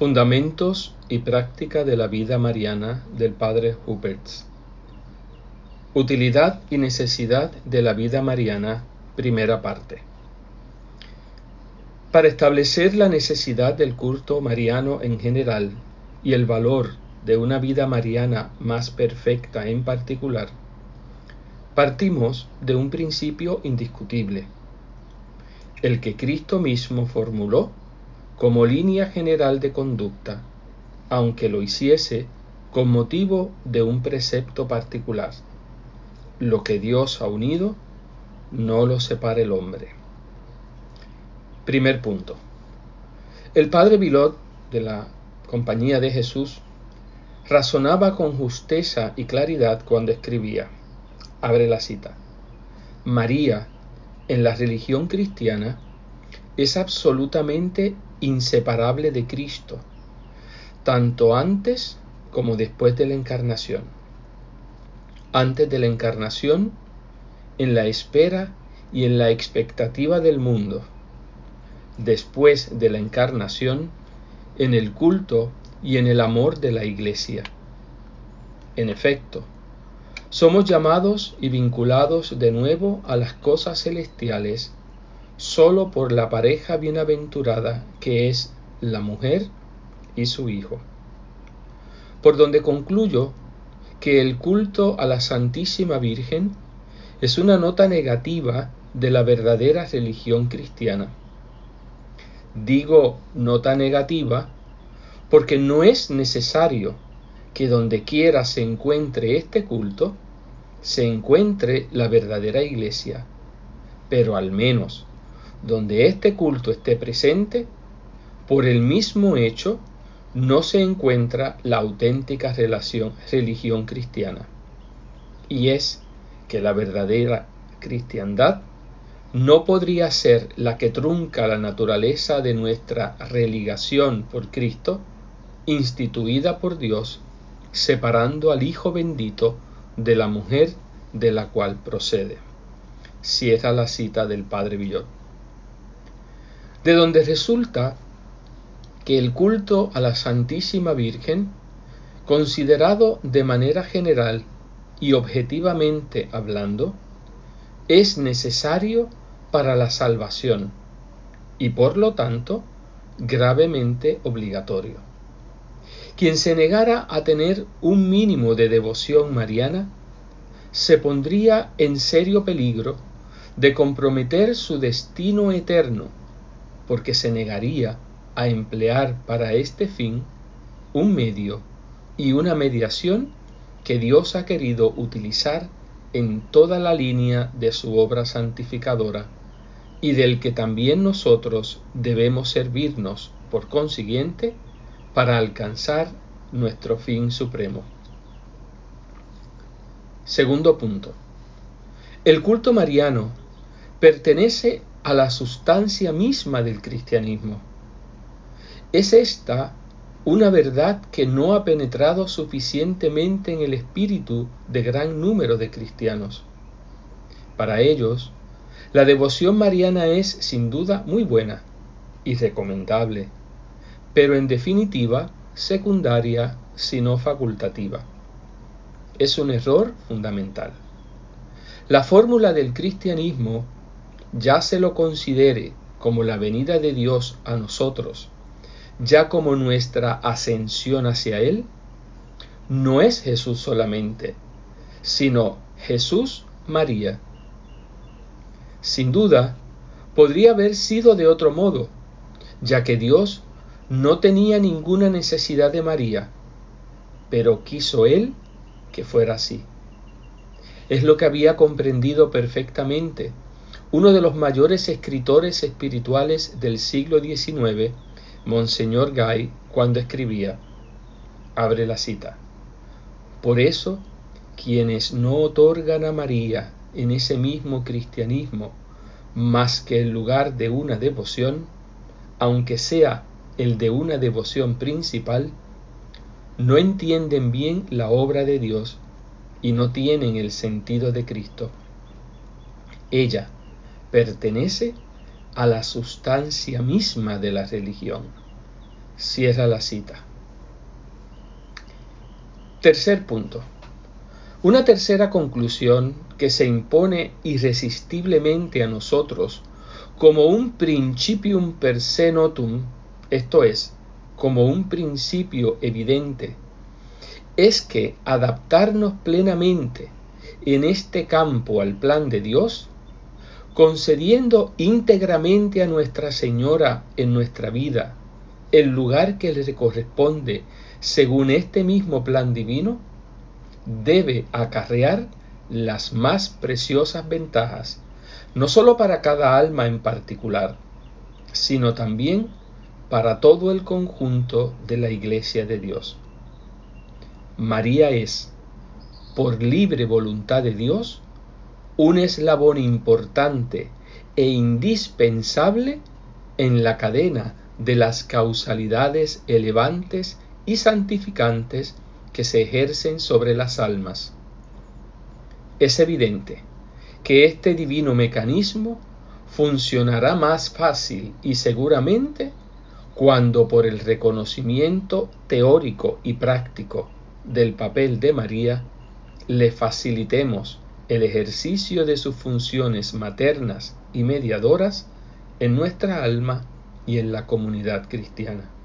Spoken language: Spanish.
Fundamentos y práctica de la vida mariana del padre Huberts. Utilidad y necesidad de la vida mariana, primera parte. Para establecer la necesidad del culto mariano en general y el valor de una vida mariana más perfecta en particular, partimos de un principio indiscutible, el que Cristo mismo formuló como línea general de conducta, aunque lo hiciese con motivo de un precepto particular. Lo que Dios ha unido, no lo separe el hombre. Primer punto. El padre Bilot de la Compañía de Jesús razonaba con justeza y claridad cuando escribía. Abre la cita. María, en la religión cristiana, es absolutamente inseparable de Cristo, tanto antes como después de la encarnación. Antes de la encarnación, en la espera y en la expectativa del mundo. Después de la encarnación, en el culto y en el amor de la Iglesia. En efecto, somos llamados y vinculados de nuevo a las cosas celestiales solo por la pareja bienaventurada que es la mujer y su hijo. Por donde concluyo que el culto a la Santísima Virgen es una nota negativa de la verdadera religión cristiana. Digo nota negativa porque no es necesario que donde quiera se encuentre este culto, se encuentre la verdadera iglesia, pero al menos donde este culto esté presente, por el mismo hecho no se encuentra la auténtica relación, religión cristiana. Y es que la verdadera cristiandad no podría ser la que trunca la naturaleza de nuestra religación por Cristo, instituida por Dios, separando al Hijo bendito de la mujer de la cual procede. Cierra la cita del Padre Villot de donde resulta que el culto a la Santísima Virgen, considerado de manera general y objetivamente hablando, es necesario para la salvación y por lo tanto gravemente obligatorio. Quien se negara a tener un mínimo de devoción mariana se pondría en serio peligro de comprometer su destino eterno porque se negaría a emplear para este fin un medio y una mediación que Dios ha querido utilizar en toda la línea de su obra santificadora y del que también nosotros debemos servirnos por consiguiente para alcanzar nuestro fin supremo. Segundo punto. El culto mariano pertenece a la sustancia misma del cristianismo. Es esta una verdad que no ha penetrado suficientemente en el espíritu de gran número de cristianos. Para ellos, la devoción mariana es sin duda muy buena y recomendable, pero en definitiva secundaria, sino facultativa. Es un error fundamental. La fórmula del cristianismo ya se lo considere como la venida de Dios a nosotros, ya como nuestra ascensión hacia Él, no es Jesús solamente, sino Jesús María. Sin duda, podría haber sido de otro modo, ya que Dios no tenía ninguna necesidad de María, pero quiso Él que fuera así. Es lo que había comprendido perfectamente uno de los mayores escritores espirituales del siglo XIX, Monseñor Gay, cuando escribía, abre la cita, por eso quienes no otorgan a María en ese mismo cristianismo más que el lugar de una devoción, aunque sea el de una devoción principal, no entienden bien la obra de Dios y no tienen el sentido de Cristo. Ella, pertenece a la sustancia misma de la religión. Cierra la cita. Tercer punto. Una tercera conclusión que se impone irresistiblemente a nosotros como un principium per se notum, esto es, como un principio evidente, es que adaptarnos plenamente en este campo al plan de Dios, concediendo íntegramente a Nuestra Señora en nuestra vida el lugar que le corresponde según este mismo plan divino, debe acarrear las más preciosas ventajas, no sólo para cada alma en particular, sino también para todo el conjunto de la Iglesia de Dios. María es, por libre voluntad de Dios, un eslabón importante e indispensable en la cadena de las causalidades elevantes y santificantes que se ejercen sobre las almas. Es evidente que este divino mecanismo funcionará más fácil y seguramente cuando por el reconocimiento teórico y práctico del papel de María le facilitemos el ejercicio de sus funciones maternas y mediadoras en nuestra alma y en la comunidad cristiana.